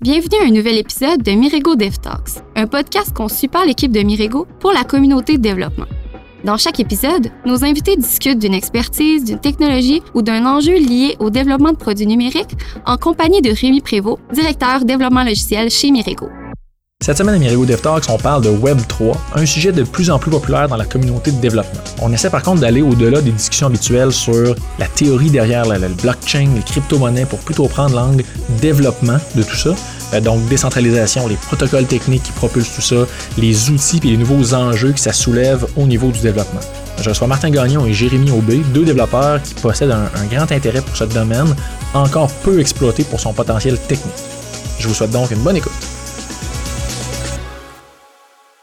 Bienvenue à un nouvel épisode de Mirego Dev Talks, un podcast conçu par l'équipe de Mirego pour la communauté de développement. Dans chaque épisode, nos invités discutent d'une expertise, d'une technologie ou d'un enjeu lié au développement de produits numériques en compagnie de Rémi Prévost, directeur développement logiciel chez Mirego. Cette semaine à Mirigo Dev Talks, on parle de Web 3, un sujet de plus en plus populaire dans la communauté de développement. On essaie par contre d'aller au-delà des discussions habituelles sur la théorie derrière le blockchain, les crypto-monnaies pour plutôt prendre l'angle développement de tout ça. Euh, donc décentralisation, les protocoles techniques qui propulsent tout ça, les outils et les nouveaux enjeux que ça soulève au niveau du développement. Je reçois Martin Gagnon et Jérémy Aubé, deux développeurs qui possèdent un, un grand intérêt pour ce domaine, encore peu exploité pour son potentiel technique. Je vous souhaite donc une bonne écoute.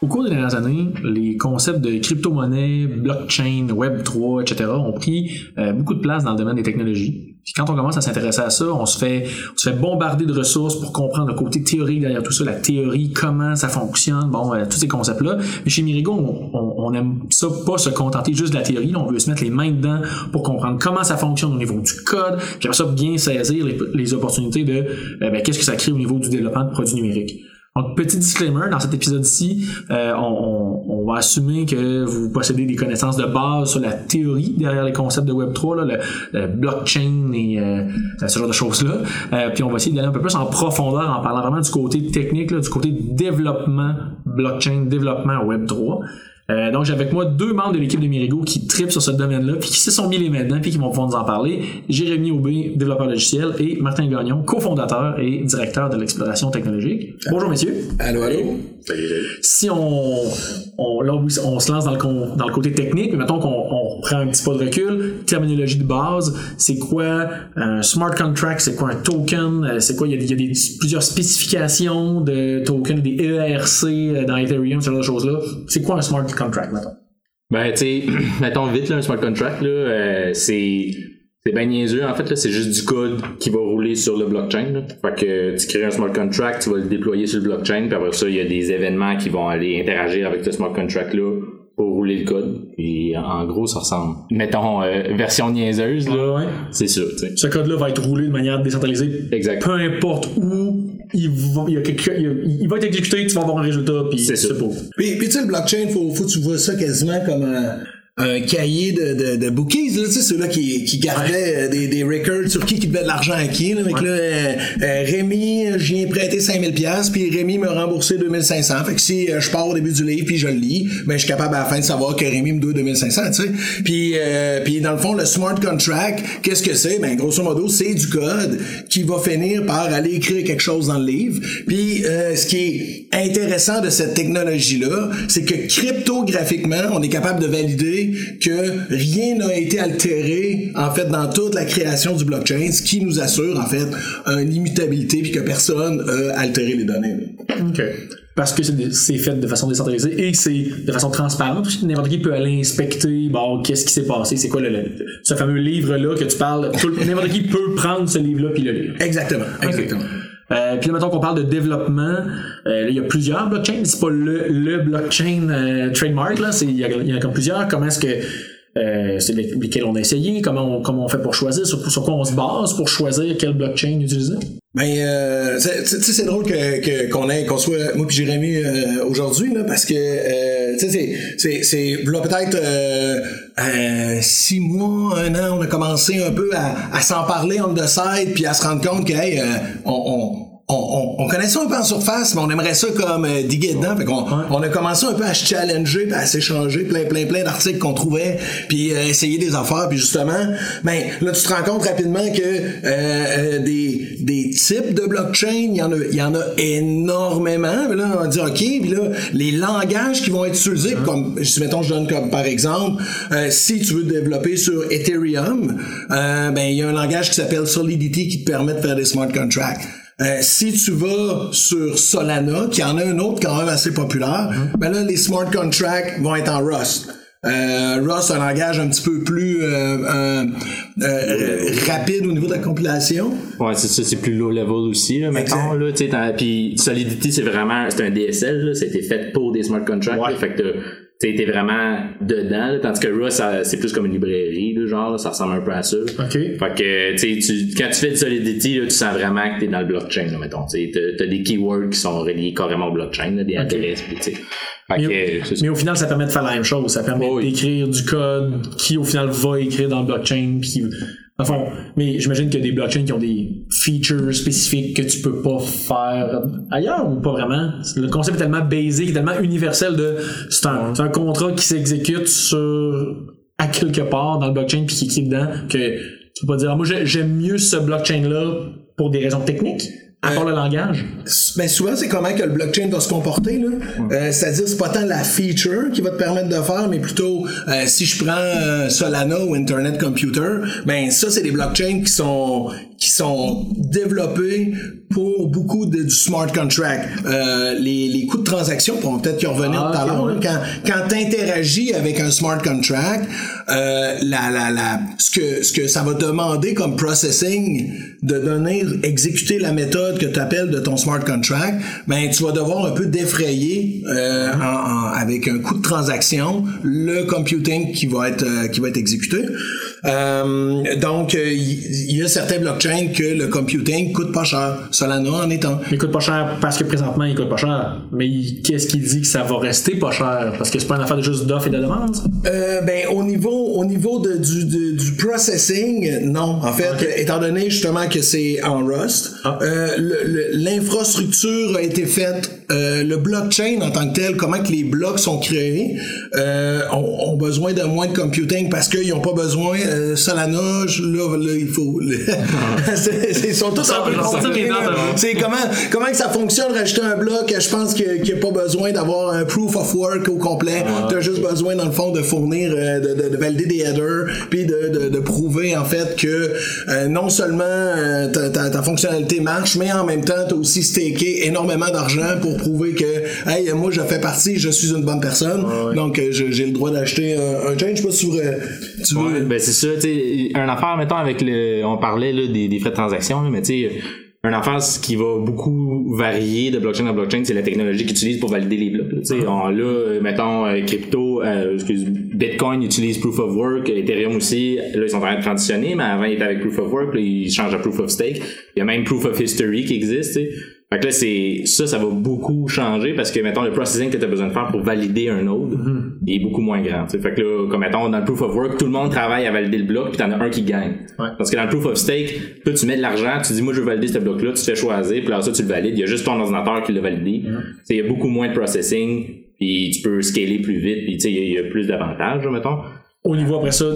Au cours des dernières années, les concepts de crypto-monnaie, blockchain, Web3, etc. ont pris euh, beaucoup de place dans le domaine des technologies. Puis quand on commence à s'intéresser à ça, on se fait, on se fait bombarder de ressources pour comprendre le côté théorique derrière tout ça, la théorie, comment ça fonctionne, bon, euh, tous ces concepts-là. Mais chez Mirigo, on, on, aime ça pas se contenter juste de la théorie, on veut se mettre les mains dedans pour comprendre comment ça fonctionne au niveau du code, puis après ça bien saisir les, les opportunités de euh, ben, qu'est-ce que ça crée au niveau du développement de produits numériques. Donc, petit disclaimer, dans cet épisode-ci, euh, on, va assumer que vous possédez des connaissances de base sur la théorie derrière les concepts de Web3, là, le, blockchain et euh, ce genre de choses-là. Euh, puis on va essayer d'aller un peu plus en profondeur en parlant vraiment du côté technique, là, du côté développement blockchain, développement Web3. Euh, donc j'ai avec moi deux membres de l'équipe de Mirigo qui tripent sur ce domaine-là, puis qui se sont mis les mains dedans, puis qui vont pouvoir nous en parler. Jérémy Aubé, développeur logiciel, et Martin Gagnon, cofondateur et directeur de l'exploration technologique. Bonjour messieurs. Allô, allô. Si on, on, là, on se lance dans le, dans le côté technique, mais mettons qu'on on prend un petit pas de recul, terminologie de base, c'est quoi un smart contract, c'est quoi un token, euh, c'est quoi, il y a, il y a des, plusieurs spécifications de tokens, des ERC euh, dans Ethereum, ce genre de choses-là. C'est quoi un smart contract, mettons? Ben, tu sais, mettons vite, là, un smart contract, là, euh, c'est c'est bien niaiseux. En fait, là, c'est juste du code qui va rouler sur le blockchain. Là. Fait que tu crées un smart contract, tu vas le déployer sur le blockchain, puis après ça, il y a des événements qui vont aller interagir avec ce smart contract-là pour rouler le code. Et en gros, ça ressemble. Mettons, euh, version niaiseuse, là. Ouais, C'est sûr, tu sais. Ce code-là va être roulé de manière décentralisée. Exact. Peu importe où il va, il, y a quelque, il, il va être exécuté, tu vas avoir un résultat, puis C'est ça. Puis, puis tu sais, le blockchain, faut, faut que tu vois ça quasiment comme un, un cahier de, de, de bookies, là, tu sais, ceux-là qui, qui gardaient euh, des, des records sur qui qui devait de l'argent à qui, là, avec là, euh, euh, Rémi, euh, j'y ai prêté 5000 pièces puis Rémi me remboursé 2500. Fait que si euh, je pars au début du livre puis je le lis, ben je suis capable à la fin de savoir que Rémi me doit 2500, tu sais. Puis euh, puis dans le fond le smart contract, qu'est-ce que c'est? Ben grosso modo, c'est du code qui va finir par aller écrire quelque chose dans le livre. Puis euh, ce qui est intéressant de cette technologie là, c'est que cryptographiquement, on est capable de valider que rien n'a été altéré en fait dans toute la création du blockchain, ce qui nous assure en fait une immutabilité puis que personne a altéré les données. OK. Parce que c'est fait de façon décentralisée et c'est de façon transparente. N'importe qui peut aller inspecter, bon, qu'est-ce qui s'est passé, c'est quoi le, le- ce fameux livre-là que tu parles. N'importe qui peut prendre ce livre-là puis le lire. Exactement, exactement. Euh, puis là, mettons qu'on parle de développement, euh, il y a plusieurs blockchains, c'est pas le, le blockchain euh, trademark, là, il y, a, il y en a comme plusieurs. Comment est-ce que euh, c'est les- lesquels on a essayé, comment on, comment on fait pour choisir, sur, sur quoi on se base pour choisir quel blockchain utiliser? Ben, euh, c'est- drôle que qu'on ait qu'on soit moi puis Jérémy euh, aujourd'hui là, parce que euh, tu sais, c'est c'est peut-être euh, six mois, un an, on a commencé un peu à, à s'en parler on the side puis à se rendre compte que hey, euh, on, on on, on, on connaît ça un peu en surface, mais on aimerait ça comme euh, diguer dedans. Fait qu'on on a commencé un peu à se challenger, puis à s'échanger plein, plein, plein d'articles qu'on trouvait, puis euh, essayer des affaires. Puis justement, ben là, tu te rends compte rapidement que euh, euh, des, des types de blockchain, il y en a, il y en a énormément. Puis là, on dit OK, puis là, les langages qui vont être utilisés, comme si mettons, je donne comme par exemple, euh, si tu veux développer sur Ethereum, euh, ben il y a un langage qui s'appelle Solidity qui te permet de faire des smart contracts. Euh, si tu vas sur Solana, qui en a un autre quand même assez populaire, ben là, les smart contracts vont être en Rust. Euh, Rust, un langage un petit peu plus euh, euh, euh, rapide au niveau de la compilation. Ouais, c'est ça, c'est plus low level aussi, là, mettons, là, tu sais, t'as- puis Solidity, c'est vraiment, c'est un DSL, là, c'était fait pour des smart contracts, Ouais. là, fait que t'sais, t'es vraiment dedans, là, tandis que ça- c'est plus comme une librairie, là, genre, là, ça ressemble un peu à ça. OK. Fait que, tu sais, tu- quand tu fais de Solidity, là, tu sens vraiment que t'es dans le blockchain, là, mettons. Tu t'as- des keywords qui sont reliés carrément au blockchain, là, des adresses, pis tu sais. Mais, mais au final, ça permet de faire la même chose. Ça permet oui. d'écrire du code qui, au final, va écrire dans le blockchain. Puis, fond, mais j'imagine qu'il y a des blockchains qui ont des features spécifiques que tu peux pas faire ailleurs ou pas vraiment. Le concept est tellement basic, tellement universel de c'est un, un contrat qui s'exécute sur à quelque part dans le blockchain puis qui est dedans que tu peux pas dire Ah, moi j'ai- j'aime mieux ce blockchain là pour des raisons techniques à part le langage? Ben souvent, c'est comment que le blockchain va se comporter. Là. Euh, C'est-à-dire, c'est pas tant la feature qui va te permettre de faire, mais plutôt, euh, si je prends euh, Solana ou Internet Computer, ben ça, c'est des blockchains qui sont qui sont développés pour beaucoup de, du smart contract. Euh, les, les coûts de transaction, on peut peut-être y revenir Ah, tout à l'heure, quand, quand tu interagis avec un smart contract, euh, la, la, la, ce, que, ce que ça va demander comme processing de donner, exécuter la méthode que tu appelles de ton smart contract, ben tu vas devoir un peu défrayer euh, en- en- avec un coût de transaction le computing qui va être euh, qui va être exécuté. Euh, donc euh, il y, y a certains blockchains que le computing coûte pas cher. Solana en un. Il coûte pas cher parce que présentement il coûte pas cher. Mais qu'est-ce qui dit que ça va rester pas cher? Parce que c'est pas une affaire de juste d'offre et de demande. ça? Euh, ben au niveau au niveau de, du, du, du processing, non. En fait, étant donné justement que c'est en Rust, Ah. euh, l'infrastructure a été faite. euh, le blockchain en tant que tel, comment que les blocs sont créés, euh, ont, ont besoin de moins de computing parce qu'ils n'ont pas besoin. Euh, Solana, je- là, là, il faut. c'est- sont tous un peu ça. C'est comment comment que ça fonctionne rajouter un bloc. Je pense qu'il n'y a pas besoin d'avoir un proof of work au complet. T'as juste besoin dans le fond de fournir, euh, de, de- de valider des headers, puis de, de, de prouver en fait que euh, non seulement euh, ta, ta, ta fonctionnalité marche, mais en même temps t'as aussi staké énormément d'argent pour prouver que hey moi je fais partie, je suis une bonne personne, donc j'ai le droit d'acheter un, un chain. Je sais pas si tu veux. Ben c'est ça, tu sais, un affaire, mettons, avec le, on parlait là, des, des frais de transaction, là, mais tu sais, un affaire ce qui va beaucoup varier de blockchain à blockchain, c'est la technologie qu'ils utilisent pour valider les blocs. là. Tu sais, on- là, mettons, euh, crypto, euh, excuse, Bitcoin utilise Proof of Work, Ethereum aussi, là, ils sont en train de transitionner, mais avant, ils étaient avec Proof of Work, là, ils changent à Proof of Stake. Il y a même Proof of History qui existe, tu sais. Fait que là, c'est, ça, ça va beaucoup changer parce que, mettons, le processing que tu as besoin de faire pour valider un node est beaucoup moins grand. tu sais. Fait que là, comme mettons, dans le proof of work, tout le monde travaille à valider le bloc, puis t'en as un qui gagne. Ouais. Parce que dans le proof of stake, là, tu mets de l'argent, tu dis, moi, je veux valider ce bloc-là, tu te fais choisir, puis là, ça, tu le valides. Il y a juste ton ordinateur qui l'a validé. Sais, Il y a beaucoup moins de processing, puis tu peux scaler plus vite, puis tu sais, il y y, a plus d'avantages, mettons. Au niveau après ça,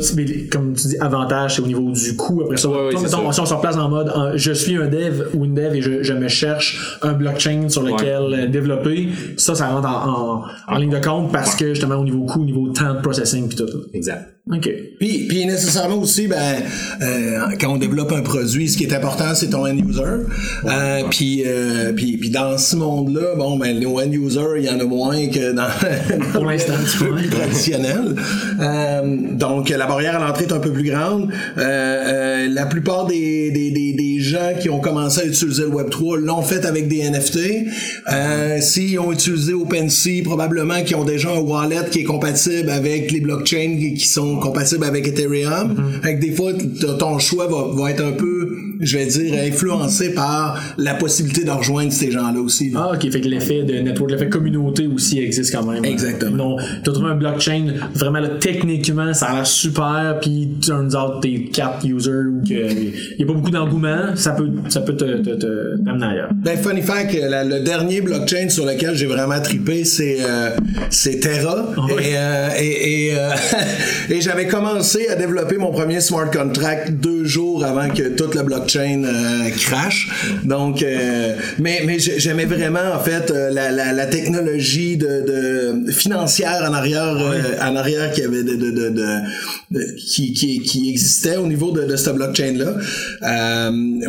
comme tu dis, avantage, c'est au niveau du coût après ça. Ouais, ouais, Toi, mettons, si on se replace en mode je suis un dev ou une dev et je, je me cherche un blockchain sur lequel euh, développer, ça, ça rentre en, en, en ligne de compte parce que justement au niveau coût, au niveau temps de processing puis tout. Exact. OK. Puis, puis nécessairement aussi, ben, euh, quand on développe un produit, ce qui est important, c'est ton end user. Euh, puis, euh, puis, puis dans ce monde-là, bon, ben, les end users, il y en a moins que dans, petit peu plus traditionnel. Euh, donc, la barrière à l'entrée est un peu plus grande. Euh, euh, la plupart des, des, des, des gens qui ont commencé à utiliser le Web3 l'ont fait avec des NFT. Euh, S'ils ont utilisé OpenSea, probablement qu'ils ont déjà un wallet qui est compatible avec les blockchains qui sont compatibles avec Ethereum. Fait que des fois, ton choix va, va être un peu, je vais dire, influencé par la possibilité de rejoindre ces gens-là aussi. là. Ah, ok. Fait que l'effet de network, l'effet communauté aussi existe quand même. Exactement. Non, t'as trouvé un blockchain, vraiment, là, techniquement, ça a l'air super, puis turns out t'es 4 users ou qu'il y a pas beaucoup d'engouement, ça peut, ça peut te, te, te t'amener ailleurs. Ben, funny fact, la- le dernier blockchain sur lequel j'ai vraiment trippé, c'est euh, c'est Terra. Ouais. Et, euh, et, et, euh, et j'avais commencé à développer mon premier smart contract deux jours avant que toute la blockchain euh, crash. Donc, euh, mais, mais j'ai- j'aimais vraiment, en fait, euh, la, la, la technologie de, de financière en arrière, en arrière qui avait de, de, qui, qui, qui existait au niveau de, cette blockchain-là.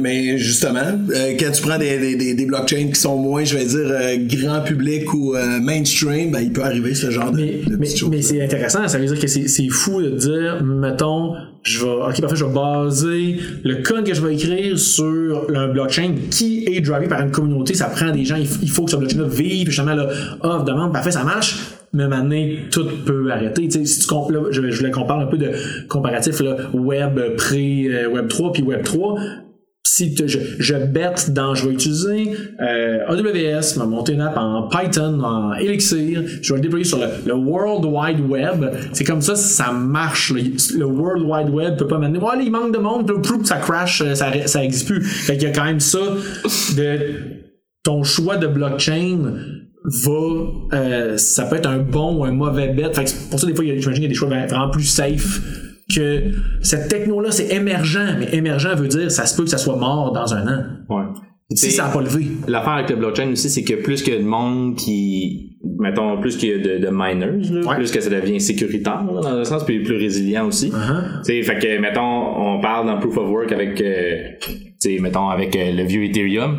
Mais justement, quand tu prends des, des, des, blockchains qui sont moins, je vais dire, grand public ou mainstream, ben, il peut arriver ce genre de, Mais, de mais, mais c'est intéressant, ça veut dire que c'est fou de dire, mettons, je vais, ok, parfait, je vais baser le code que je vais écrire sur un blockchain qui est drivé par une communauté, ça prend des gens, il, faut que ce blockchain-là vive, justement, là, offre, demande, parfait, ça marche. mais maintenant, tout peut arrêter. Tu sais, si tu là, je, je voulais qu'on parle un peu de comparatif là, web pré euh, web 3 puis web 3. Si je, je bête dans, je vais utiliser euh, AWS, m'a monter une app en Python, en Elixir, je vais le déployer sur le, World Wide Web. C'est comme ça, ça marche. Le World Wide Web peut pas m'amener. Il manque de monde, ça crash, euh, ça, ça existe plus. Fait y a quand même ça de ton choix de blockchain va euh, ça peut être un bon ou un mauvais bet fait que pour ça des fois j'imagine qu'il y a des choix vraiment plus safe que cette techno là c'est émergent mais émergent veut dire ça se peut que ça soit mort dans un an Ouais. si ça n'a pas levé L'affaire avec le blockchain aussi, c'est que plus qu'il y a de monde qui, mettons, plus qu'il y a de, de miners, là, Ouais. plus que ça devient sécuritaire, là, dans un sens, puis plus résilient aussi. Uh-huh. Tu sais, fait que, mettons, on parle dans Proof of Work avec, euh, tu sais, mettons, avec euh, le vieux Ethereum.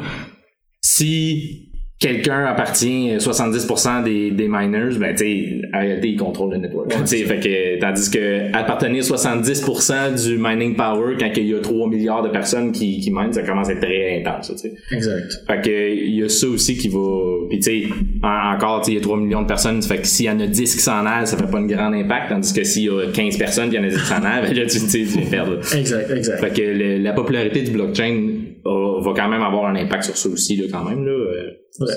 Si quelqu'un appartient à 70% des, des miners, ben, tu sais, en réalité, il contrôle le network. tu sais, fait que, tandis que appartenir 70% du mining power quand il y a 3 milliards de personnes qui, qui minent, ça commence à être très intense, exact Fait que il y a ça aussi qui va. Puis tu sais, en- encore, il y a 3 millions de personnes. Fait que s'il y en a 10 qui s'en aillent, ça fait pas un grand impact. Tandis que s'il y a 15 personnes y en a 10 qui s'en aillent, ben là, tu, tu sais, tu viens perdre. exact exact Fait que le- la popularité du blockchain va quand même avoir un impact sur ça aussi, là, quand même. Là. Euh, Ouais.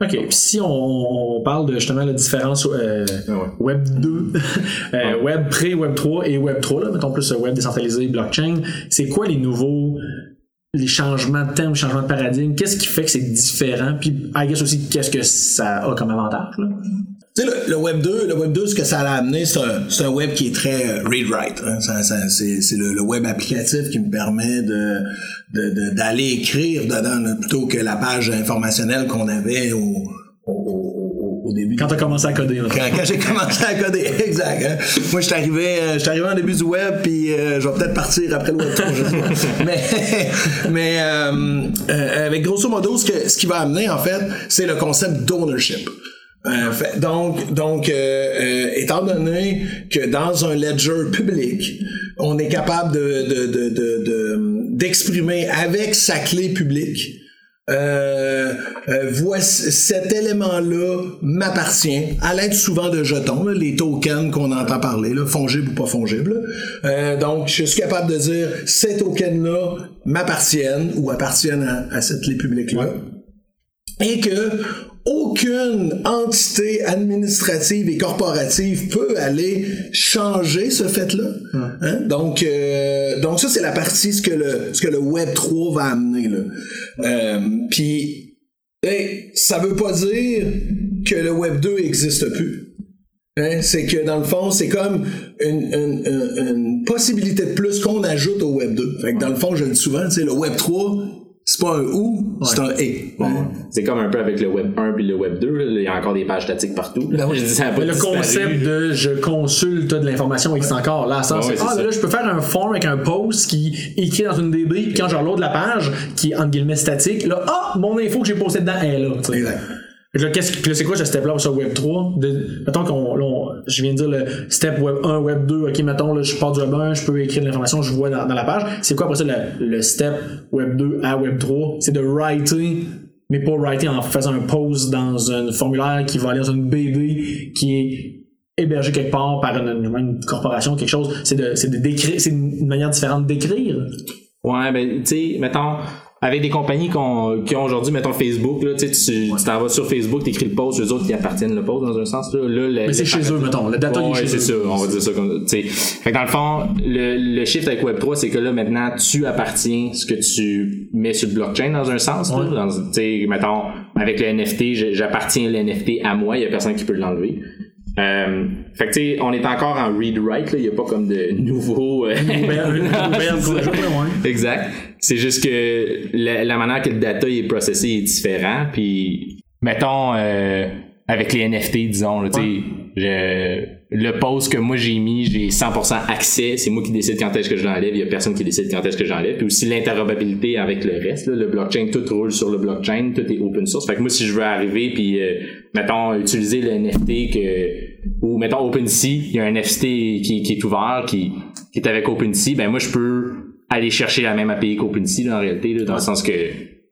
OK. Puis si on, on parle de justement la différence euh, ouais. Web 2, euh, Web pré, Web 3 et Web 3, là, mettons plus Web décentralisé, blockchain, c'est quoi les nouveaux les changements de termes, les changements de paradigme, qu'est-ce qui fait que c'est différent, puis I guess aussi qu'est-ce que ça a comme avantage là? Tu sais, le, le Web 2, le Web 2, ce que ça a amené, c'est un, c'est un web qui est très euh, read-write. hein. C'est c'est le, le web applicatif qui me permet de de- de- d'aller écrire dedans là, plutôt que la page informationnelle qu'on avait au, au, début. Quand t'as commencé à coder, là. Quand, quand j'ai commencé à coder, exact. hein. Moi, je suis arrivé, euh, je suis arrivé en début du web, puis euh, je vais peut-être partir après le web 3, je sais pas. Mais, mais euh, euh, avec grosso modo, ce, que, ce qui va amener, en fait, c'est le concept d'ownership. Euh, donc, donc euh, euh, étant donné que dans un ledger public, on est capable de, de, de, de- d'exprimer avec sa clé publique euh, euh, voici cet élément-là m'appartient à l'aide souvent de jetons, là, les tokens qu'on entend parler, là, fongibles ou pas fongibles. donc, je suis capable de dire ces tokens-là m'appartiennent ou appartiennent à cette clé publique-là. Et que aucune entité administrative et corporative peut aller changer ce fait-là. Hein? Donc, euh, donc ça c'est la partie ce que le ce que le Web 3 va amener là. Euh, Puis, hey, ça veut pas dire que le Web 2 existe plus. Hein, c'est que dans le fond, c'est comme une, une- une- une possibilité de plus qu'on ajoute au Web 2. Fait que dans le fond, je le dis souvent, le Web 3, c'est pas un ou, c'est un et. C'est comme un peu avec le Web 1 puis le Web 2. là. Il y a encore des pages statiques partout. Ben Je dis, ça le disparu. concept de je consulte de l'information existe encore. Là, ça, Ouais, c'est, ouais, ah, ça. là, je peux faire un form avec un post qui écrit dans une DB, puis quand je reload la page, qui est entre guillemets statique, là, ah, mon info que j'ai posté dedans est là. Là, qu'est-ce, c'est quoi ce step-là sur Web 3? De, mettons qu'on, je viens de dire le step Web 1, Web 2, ok, mettons, je pars du Web 1, je peux écrire l'information, je vois dans, la page. C'est quoi après ça le, step Web 2 à Web 3? C'est de writer, mais pas writer en faisant un post dans un formulaire qui va aller dans une BD qui est hébergé quelque part par une, une- une corporation, quelque chose. C'est de, c'est de décrire, c'est une manière différente d'écrire. Ouais, ben, tu sais, mettons, avec des compagnies qui ont aujourd'hui, mettons Facebook, là, tu t'en vas sur Facebook, t'écris le post, eux autres qui appartiennent le post dans un sens, là. là Mais c'est chez eux, mettons. Le data, est Ouais, chez c'est eux. ça, on va dire ça comme tu sais. Fait que dans le fond, le, le shift avec Web3, c'est que là, maintenant, tu appartiens ce que tu mets sur le blockchain dans un sens. là. Dans- Tu sais, mettons, avec le NFT, j'appartiens le NFT à moi, il y a personne qui peut l'enlever. Euh, fait que tu sais, on est encore en read-write, là, il y a pas comme de nouveaux... euh. Exact. C'est juste que la, la manière que le data est processé est différent. Puis, mettons, euh, avec les NFT, disons, là, tu sais, le post que moi j'ai mis, j'ai 100% accès. C'est moi qui décide quand est-ce que je l'enlève. Il y a personne qui décide quand est-ce que j'enlève. Puis aussi l'interopérabilité avec le reste. là. le blockchain, tout roule sur le blockchain. Tout est open source. Fait que moi, si je veux arriver puis, euh, mettons, utiliser le NFT que ou mettons OpenSea, il y a un NFT qui, qui est ouvert, qui, est avec OpenSea, ben moi je peux aller chercher la même API qu'OpenSea là, en réalité, là, dans le sens que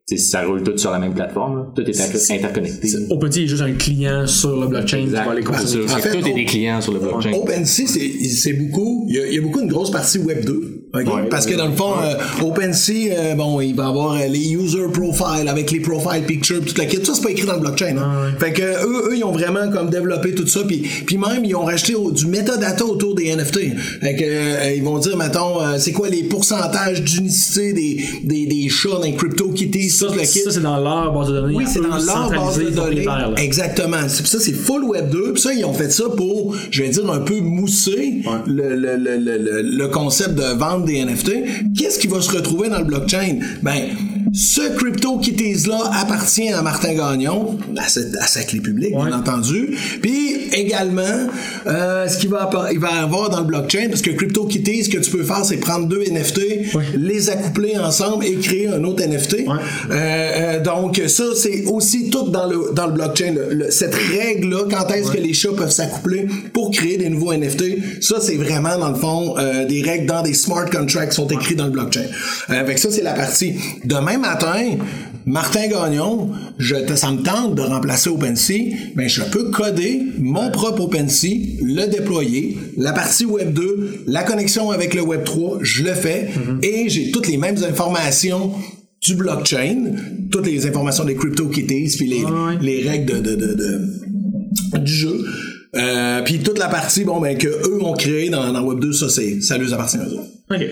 c'est- ça roule tout sur la même plateforme. là. Tout est inter- interconnecté. OpenSea est juste un client sur le blockchain qui Exact. va aller En fait, tout est on- des clients sur le blockchain. OpenSea, c'est beaucoup. Il y, a, il y a beaucoup une grosse partie Web 2. ok? Parce que dans le fond, euh, OpenSea, euh, bon, il va avoir euh, les user profiles avec les profile pictures, toute la kit. Ça, c'est pas écrit dans le blockchain. hein. Fait que eux, eux, ils ont vraiment comme développé tout ça. Puis, puis même, ils ont rajouté au- du metadata autour des NFT. Fait que euh, ils vont dire, mettons, euh, c'est quoi les pourcentages d'unicité des, des, des chats dans les CryptoKitties, Ça, c'est dans leur base de données. Oui, c'est dans leur base de données. Exactement. Ça, c'est full Web 2. Puis ça, ils ont fait ça pour, je vais dire, un peu mousser le, le, le, le, concept de vente des NFT. Qu'est-ce qui va se retrouver dans le blockchain? Ben, ce CryptoKitties-là appartient à Martin Gagnon, à, cette- à sa clé publique, Ouais. bien entendu. Puis également, euh, ce qu'il va, il va avoir dans le blockchain, parce que CryptoKitties, ce que tu peux faire, c'est prendre deux NFT, Ouais. les accoupler ensemble et créer un autre NFT. Ouais. Euh, euh, donc ça c'est aussi tout dans le dans le blockchain le- le- cette règle là quand est-ce que les chats peuvent s'accoupler pour créer des nouveaux NFT ça c'est vraiment dans le fond euh, des règles dans des smart contracts qui sont écrits dans le blockchain avec ça c'est la partie demain matin Martin Gagnon, je ça me tente de remplacer OpenSea, mais je peux coder mon propre OpenSea, le déployer, la partie Web 2, la connexion avec le Web 3, je le fais, et j'ai toutes les mêmes informations du blockchain, toutes les informations des CryptoKitties, puis les, ouais. les règles de, de, de, du jeu. Euh, puis toute la partie bon ben que eux ont créé dans, dans Web 2, ça c'est ça leur appartient à eux. OK.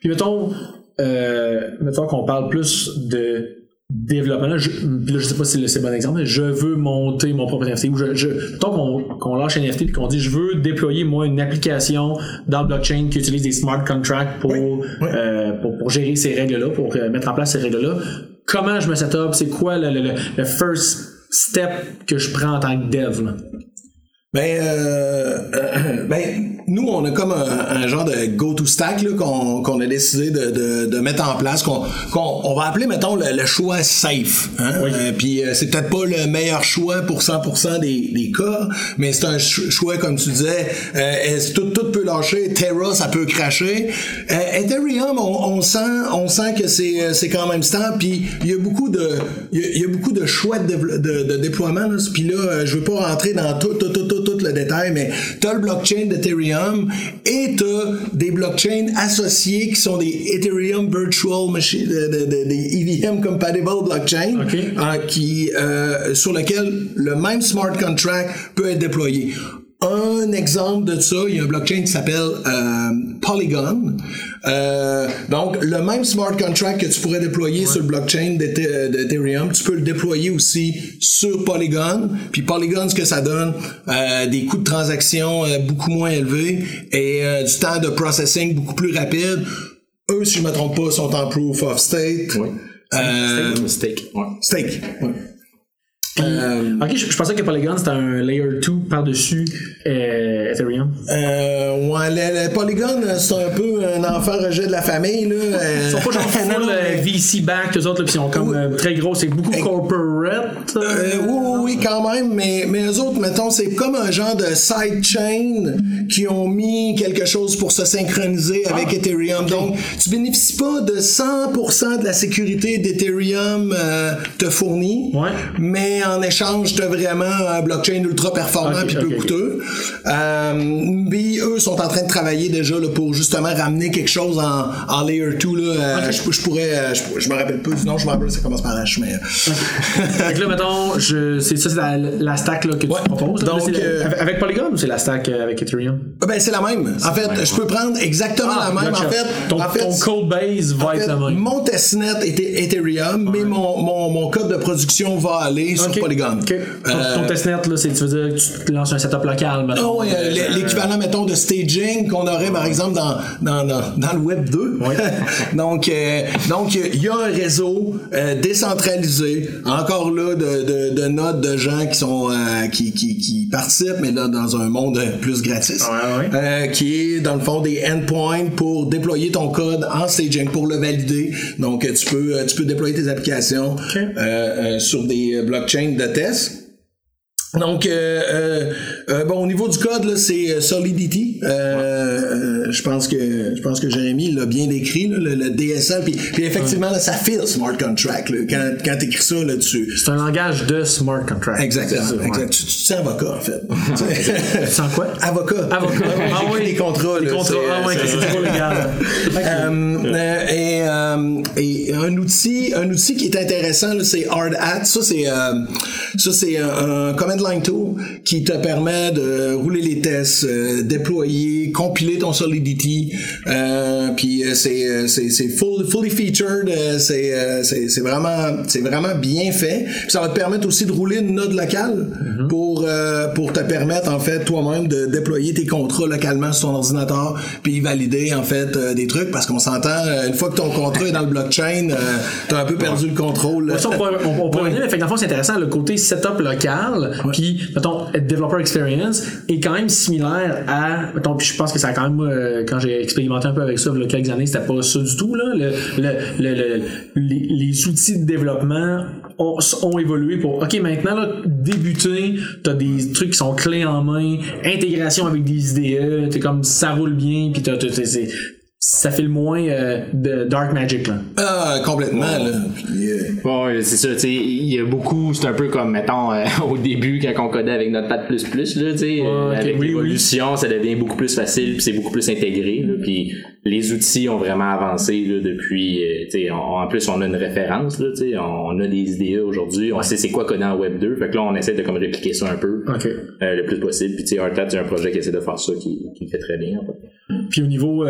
Puis mettons, euh, mettons qu'on parle plus de développement. Je, là, je sais pas si c'est le bon exemple, mais je veux monter mon propre NFT. Ou je, je, mettons qu'on, qu'on lâche un NFT puis qu'on dit je veux déployer moi une application dans le blockchain qui utilise des smart contracts pour, euh, pour, pour gérer ces règles-là, pour euh, mettre en place ces règles-là. Comment je me set up? C'est quoi le, le, le- le first step que je prends en tant que dev? Là? Ben, euh, euh, ben, nous, on a comme un, un genre de go-to stack là, qu'on, qu'on a décidé de, de, de mettre en place, qu'on, qu'on on va appeler, mettons, le, le choix safe. Hein? Euh, puis euh, c'est peut-être pas le meilleur choix pour 100% des, des cas, mais c'est un ch- choix, comme tu disais, euh, est- tout, tout peut lâcher, Terra, ça peut cracher. Euh, Ethereum, on, on sent, on sent que c'est, c'est quand même stable, puis il y a beaucoup de, il y a, il y a beaucoup de choix de, de, de déploiement. Là. Puis là, euh, je veux pas rentrer dans tout, tout, tout, tout, tout le détail, mais t'as le blockchain d'Ethereum et t'as des blockchains associés qui sont des Ethereum Virtual Machine, de- des EVM Compatible Blockchain, euh, qui, euh, sur lequel le même smart contract peut être déployé. Un exemple de ça, il y a un blockchain qui s'appelle euh, Polygon. Euh, donc, le même smart contract que tu pourrais déployer sur le blockchain d'Ethe- d'Ethereum, tu peux le déployer aussi sur Polygon. Puis Polygon, ce que ça donne, euh, des coûts de transaction beaucoup moins élevés et du temps de processing beaucoup plus rapide. Eux, si je me trompe pas, sont en proof of stake. Oui. Ouais. stake. ouais. Puis, Euh, ok, je, je pensais que Polygon c'était un layer 2 par-dessus euh, Ethereum. Euh, ouais, le, le Polygon, euh, c'est un peu un enfant rejet de la famille, là. Euh, Ils sont pas genre full euh, mais- VC back, eux autres, pis ils sont comme Oui. euh, très gros, c'est beaucoup corporate. Euh, oui, oui, oui, quand même, mais, mais eux autres, mettons, c'est comme un genre de sidechain qui ont mis quelque chose pour se synchroniser avec Ah, Ethereum. Donc, tu bénéficies pas de 100% de la sécurité d'Ethereum euh, te fournit, Ouais. mais en échange, tu as vraiment un blockchain ultra performant puis peu coûteux. Euh, puis eux sont en train de travailler déjà là, pour justement ramener quelque chose en, en layer 2. Là, Euh, je, je pourrais, euh, je, je me rappelle pas du nom, je me rappelle, ça commence par H, mais... Que là, mettons, je, c'est ça, c'est la, la stack là, que Ouais. tu proposes. Donc, euh, avec- avec Polygon ou c'est la stack euh, avec Ethereum? Ah Ben, c'est la même. En fait, je peux prendre exactement la même. gotcha. En fait, ton, en fait, ton code base va en être la même. mon testnet était Ethereum, mais mon, mon, mon code de production va aller sur Ok. Polygon. Ok. Ton, Euh, ton testnet, là, c'est, tu veux dire que tu te lances un setup local, Ah mettons. ouais, euh, l'é- l'équivalent, mettons, de staging qu'on aurait, par exemple, dans, dans, dans, dans le Web 2. Ouais. donc, euh, donc, il y a un réseau euh, décentralisé, encore là, de, de, de nodes de gens qui sont euh, qui, qui, qui participent, mais là, dans un monde plus gratis. Ouais, ouais. Euh, qui est, dans le fond, des endpoints pour déployer ton code en staging, pour le valider. Donc, euh, tu peux, euh, tu peux déployer tes applications euh, euh, sur des blockchains de test? Donc, euh, euh, euh, bon, au niveau du code, là, c'est euh, Solidity. Euh, euh, je pense que je pense que Jérémy l'a bien décrit, là, le, le DSL. Puis, puis effectivement, là, ça file smart contract. Là, quand quand t'écris ça là-dessus. C'est un langage de smart contract. Exactement. Ça, ouais. exact. Tu, tu te sens avocat, en fait. Tu sens quoi? avocat. Avocat. Ah oui. des contrats. Des là, contrats. Ah ouais, c'est- trop légal. Euh, et, et un outil, un outil qui est intéressant, là, c'est Hard Hat. Ça, c'est, euh, ça, c'est un, un command tool qui te permet de rouler les tests, euh, déployer, compiler ton Solidity. Euh, puis euh, c'est, euh, c'est, c'est full, fully featured. euh, c'est, euh, c'est, c'est vraiment, c'est vraiment bien fait. Puis ça va te permettre aussi de rouler une node locale pour, euh, pour te permettre en fait toi-même de déployer tes contrats localement sur ton ordinateur puis valider en fait euh, des trucs parce qu'on s'entend une fois que ton contrat est dans le blockchain, euh, t'as un peu perdu le contrôle. là. Ça, on pourrait, on, on pourrait dire, mais fait que dans le fond, c'est intéressant, le côté setup local, puis, mettons, developer experience est quand même similaire à, mettons, puis je pense que ça a quand même, euh, quand j'ai expérimenté un peu avec ça, il y a quelques années, c'était pas ça du tout, là. Le, le, le, le- les, les outils de développement ont, ont évolué pour, OK, maintenant, là, débuter, t'as des trucs qui sont clés en main, intégration avec des IDE, t'es comme, ça roule bien, puis t'as, ça fait le moins euh, de dark magic, là. Ah, complètement là. Puis, euh, Bon, ouais, c'est ça, tu sais, il y a beaucoup, c'est un peu comme, mettons, euh, au début, quand on codait avec notre pad plus plus, là, tu sais, euh, avec oui, l'évolution, ça devient beaucoup plus facile, puis c'est beaucoup plus intégré, là, puis les outils ont vraiment avancé, là, depuis, euh, tu sais, on- en plus, on a une référence, là, tu sais, on, on a des IDE aujourd'hui, on sait c'est quoi coder en Web 2, fait que là, on essaie de comme répliquer ça un peu, OK. euh, le plus possible, puis tu sais, c'est un projet qui essaie de faire ça, qui, qui le fait très bien, en fait. Puis au niveau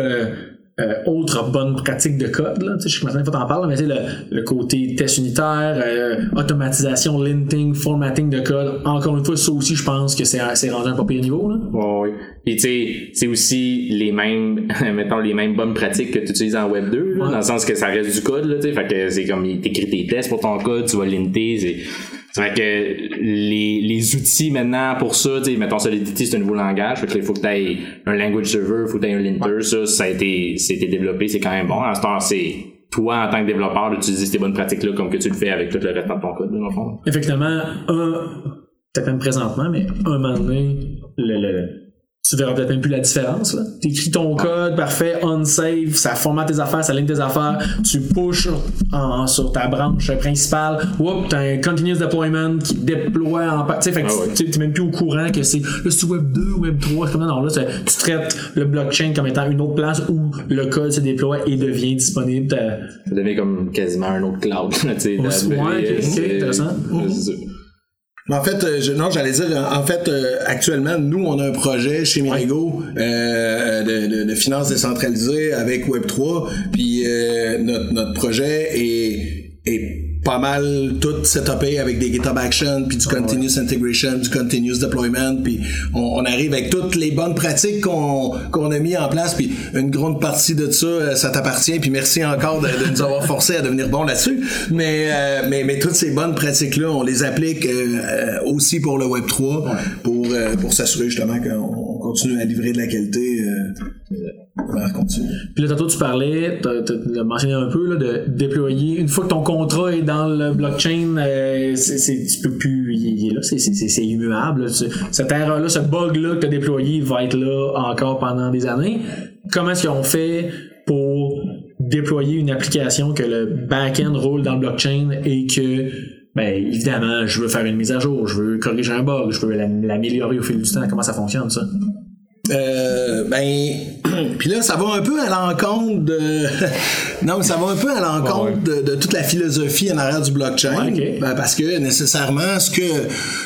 euh, autre bonne pratique de code, là, tu sais, je sais que maintenant il faut t'en parler, mais tu sais, le, le côté test unitaire, euh, automatisation, linting, formatting de code, encore une fois, ça aussi, je pense que c'est c'est rendu un pas pire niveau. Là. Ouais, ouais. Puis tu sais, c'est aussi les mêmes, mettons les mêmes bonnes pratiques que tu utilises en Web 2, là, Ouais. dans le sens que ça reste du code, là, tu sais. Fait que c'est comme t'écris tes tests pour ton code, tu vas linter, c'est. C'est vrai que les, les outils maintenant pour ça, tu sais, mettons Solidity, c'est un nouveau langage, fait que il faut que tu aies un language server, il faut que tu aies un linter, ça, ça a été, ça a été développé, c'est quand même bon. À ce temps, c'est toi en tant que développeur d'utiliser ces bonnes pratiques-là comme que tu le fais avec tout le reste de ton code, dans le fond. Effectivement, un, peut-être même présentement, mais un moment donné, le, le- tu verras peut-être même plus la différence. Là. T'écris ton code, parfait, on-save, ça formate tes affaires, ça ligne tes affaires, tu pushes en, sur ta branche principale, whoop, t'as un continuous deployment qui déploie en pa- tu sais, fait que Ah ouais. tu- t'es même plus au courant que c'est là c'est Web 2, Web 3, c'est comme non, là tu traites le blockchain comme étant une autre place où le code se déploie et devient disponible. Ça devient comme quasiment un autre cloud, tu sais. Ouais, intéressant. En fait, euh, je- non, j'allais dire, en en fait, euh, actuellement, nous, on a un projet chez Mirigo euh, de, de, de finances décentralisées avec Web3, puis euh, notre, notre projet est, est pas mal tout setupé avec des GitHub Action, puis du Continuous Integration, du Continuous Deployment, puis on, on arrive avec toutes les bonnes pratiques qu'on qu'on a mis en place, puis une grande partie de ça, euh, ça t'appartient, puis merci encore de, de nous avoir forcé à devenir bon là-dessus, mais, euh, mais, mais toutes ces bonnes pratiques-là, on les applique euh, euh, aussi pour le Web 3, pour, euh, pour s'assurer justement qu'on on continue à livrer de la qualité euh. Puis là, tantôt, tu parlais, tu as mentionné un peu, là, de déployer. Une fois que ton contrat est dans le blockchain, euh, c'est, peux plus. Il, est là, c'est, immuable. cette erreur-là, ce bug-là que tu as déployé va être là encore pendant des années. Comment est-ce qu'on fait pour déployer une application que le back-end roule dans le blockchain et que. Ben, évidemment, je veux faire une mise à jour, je veux corriger un bug, je veux l'am- l'améliorer au fil du temps? Comment ça fonctionne, ça? Euh, ben, puis là, ça va un peu à l'encontre de. non, mais ça va un peu à l'encontre de, de toute la philosophie en arrière du blockchain. Ouais, ok. Ben, parce que nécessairement, ce que,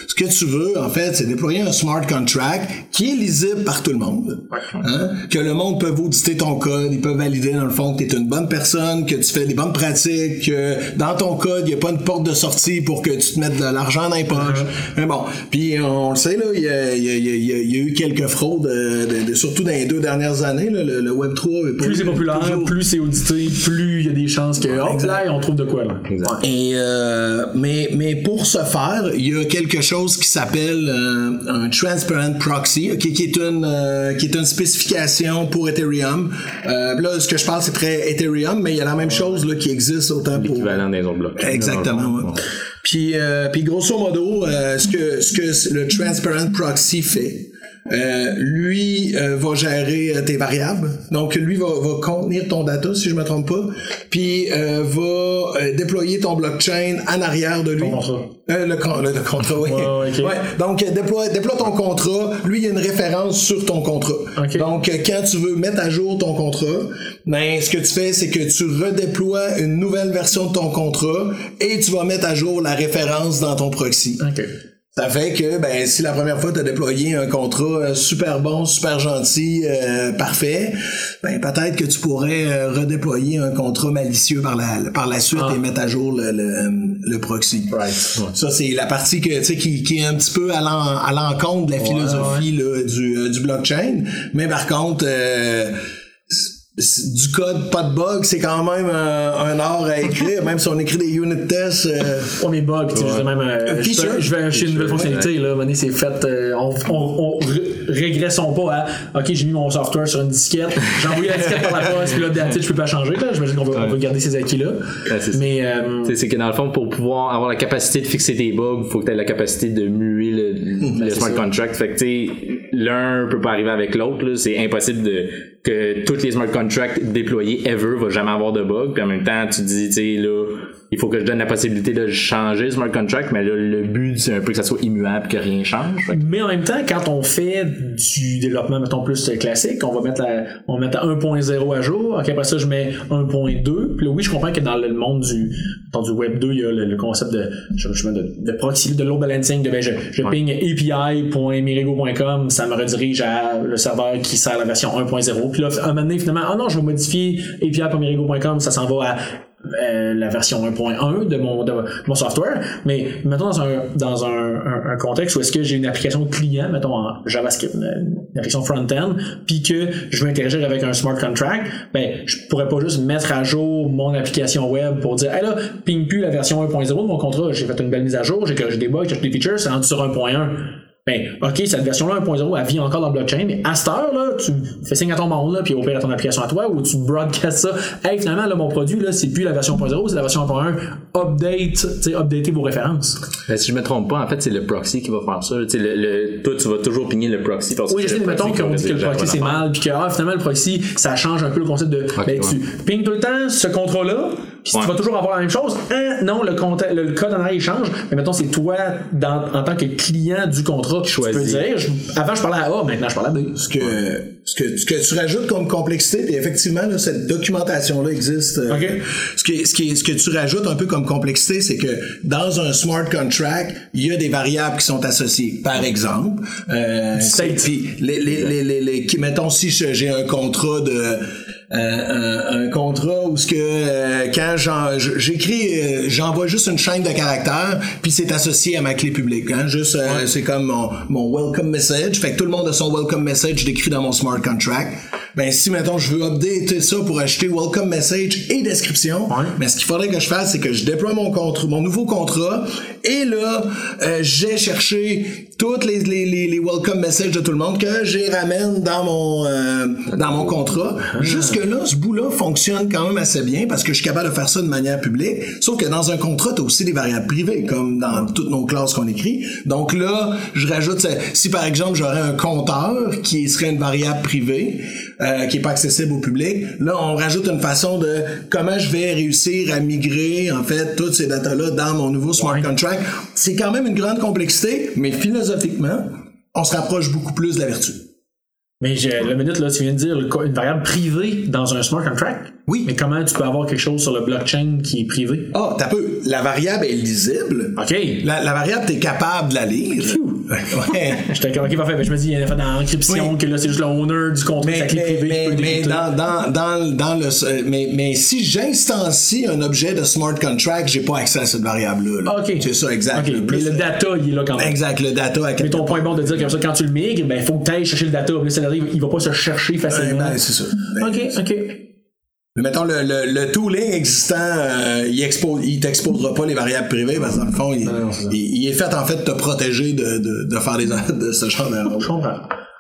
ce que tu veux, en fait, c'est déployer un smart contract qui est lisible par tout le monde. Hein? Que le monde peut auditer ton code, ils peuvent valider dans le fond que tu es une bonne personne, que tu fais des bonnes pratiques, que dans ton code, il n'y a pas une porte de sortie pour que tu te mettes de l'argent dans les poches. Mais bon, puis on le sait, là, il y y y y a eu quelques fraudes, euh, de- de- surtout dans les deux dernières années. Là, le, le Web 3 est pas- plus c'est populaire, toujours- plus c'est audité, plus il y a des chances que hop Exact. là, on trouve de quoi là. Et euh, mais mais pour ce faire, il y a quelque chose qui s'appelle euh, un transparent proxy, qui est une euh, qui est une spécification pour Ethereum. Euh, là, ce que je parle, c'est très Ethereum, mais il y a la même chose là qui existe autant pour L'équivalent des autres blocs. Exactement. ouais. Puis, euh, puis grosso modo, euh, ce que ce que le transparent proxy fait, euh, lui euh, va gérer euh, tes variables. Donc lui va, va contenir ton data si je me trompe pas, puis euh, va déployer ton blockchain en arrière de lui. Ton contrat. Euh, le, con- le, le contrat, oui. Ouais. Ouais. Donc déploie, déploie ton contrat. Lui, il y a une référence sur ton contrat. Ok. Donc quand tu veux mettre à jour ton contrat, ben ce que tu fais, c'est que tu redéploies une nouvelle version de ton contrat et tu vas mettre à jour la référence dans ton proxy. OK. Ça fait que ben si la première fois tu as déployé un contrat euh, super bon, super gentil, euh, parfait, ben peut-être que tu pourrais euh, redéployer un contrat malicieux par la par la suite Ah. et mettre à jour le, le, le proxy. Right. Ça c'est la partie que tu sais qui, qui est un petit peu à l'en- à l'encontre de la philosophie là, du euh, du blockchain, mais par contre euh, du code, pas de bug, c'est quand même un, un art à écrire, même si on écrit des unit tests. euh, Pas mes bugs, tu sais, même, euh, je, peux- je vais acheter une nouvelle fonctionnalité, là, c'est fait, euh, on, on, on ré- régressons pas à, ok, j'ai mis mon software sur une disquette, j'ai envoyé la disquette par la poste, puis là, it, je peux pas changer, là, j'imagine qu'on va, on va garder ces acquis-là. Ouais, c'est ça. Mais, euh, C'est- C'est que dans le fond, pour pouvoir avoir la capacité de fixer tes bugs, faut que tu aies la capacité de muer le, le smart contract. Fait que tu sais, l'un peut pas arriver avec l'autre. C'est impossible de que tous les smart contracts déployés ever va jamais avoir de bugs. Puis en même temps, tu dis, tu sais, là, il faut que je donne la possibilité de changer smart contract, mais là, le but, c'est un peu que ça soit immuable, que rien change. Mais en même temps, quand on fait du développement, mettons, plus classique, on va mettre la, on va mettre à 1.0 à jour, ok, après ça, je mech 1.2, puis là, oui, je comprends que dans le monde du, dans du Web 2, il y a le, le concept de, je, je, de, de proxy, de load balancing, de, ben, je, je ping api.mirigo.com, ça me redirige à le serveur qui sert la version 1.0, puis là, un moment donné, finalement, ah non, je vais modifier api.mirigo.com, ça s'en va à euh, la version 1.1 de mon, de mon software, mais mettons dans un, dans un, un, contexte où est-ce que j'ai une application client, mettons en JavaScript, une, une application front-end, puis que je veux interagir avec un smart contract, ben, je pourrais pas juste mettre à jour mon application web pour dire, hey là, ping plus la version 1.0 de mon contrat, j'ai fait une belle mise à jour, j'ai corrigé des bugs, j'ai des features, c'est rendu sur 1.1. Ben, ok, cette version-là 1.0, elle vit encore dans le blockchain, mais à cette heure, là, tu fais signe à ton monde, là, puis au pire à ton application à toi, ou tu broadcast ça. Hey, finalement, là, mon produit, là, c'est plus la version 1.0, c'est la version 1.1. Update, tu sais, updater vos références. Ben, si je me trompe pas, en fait, c'est le proxy qui va faire ça. Le, le, toi, tu vas toujours pigner le proxy. parce Oui, que le mettons qu'on dit que le proxy c'est mal, puis que ah, finalement le proxy ça change un peu le concept de ben, tu ping tout le temps ce contrat-là, puis Ouais. tu vas toujours avoir la même chose. Hein, non, le, conta- le, le code en arrière il change, mais mettons c'est toi dans- en tant que client du contrat qui tu peux choisis. dire je- avant je parlais à A, maintenant je parle à B. ce que, ce que, ce que tu rajoutes comme complexité, puis effectivement, là, cette documentation-là existe. euh, Ok. Ce, qui, ce, qui, ce que tu rajoutes un peu comme complexité, c'est que dans un smart contract, il y a des variables qui sont associées. Par exemple, euh, puis les, les, les, les, mettons si j'ai un contrat de euh, un, contrat où ce que euh, quand j'écris euh, j'envoie juste une chaîne de caractères puis c'est associé à ma clé publique hein, juste euh, c'est comme mon, mon welcome message. Fait que tout le monde a son welcome message décrit dans mon smart contract. Ben si mettons je veux updater ça pour acheter welcome message et description Ouais. mais ce qu'il faudrait que je fasse c'est que je déploie mon contrat mon nouveau contrat et là euh, j'ai cherché toutes les, les, les, les welcome messages de tout le monde que j'y ramène dans mon euh, dans mon contrat. Jusque là, ce bout-là fonctionne quand même assez bien parce que je suis capable de faire ça de manière publique. Sauf que dans un contrat, tu as aussi des variables privées, comme dans toutes nos classes qu'on écrit. Donc là, je rajoute ça. si par exemple j'aurais un compteur qui serait une variable privée, euh, qui est pas accessible au public, là on rajoute une façon de comment je vais réussir à migrer en fait toutes ces datas-là dans mon nouveau smart contract. C'est quand même une grande complexité, mais philosophiquement, on se rapproche beaucoup plus de la vertu. Mais j'ai- la minute là, tu viens de dire une variable privée dans un smart contract. Oui. Mais comment tu peux avoir quelque chose sur le blockchain qui est privé? Ah, t'as peu. La variable est lisible. OK. La, la variable, t'es capable de la lire. Ouais. J'étais comme, ok, parfait. Ben, je me dis, il y a une affaire dans l'encryption Oui. que là, c'est juste le owner du contrat, Mais, sa clé mais, privée. mais, qui peut mais dans, dans, dans, dans le, euh, mais, mais si j'instancie un objet de smart contract, j'ai pas accès à cette variable-là. là. OK. C'est ça, exact. OK. Le Mais le data, il est là quand même. Exact, le data à Mais ton point bon de dire comme ça, quand tu le migres, ben, il faut que tu ailles chercher le data. Ça arrive, il va pas se chercher facilement. ben, c'est ça. Ben, OK, OK. Mais mettons, le, le, le tooling existant, euh, il, expo, il t'exposera pas les variables privées parce que dans le fond, il, non, c'est ça. il, il est fait en fait de te protéger de, de, de faire des, de ce genre d'erreurs. Je comprends.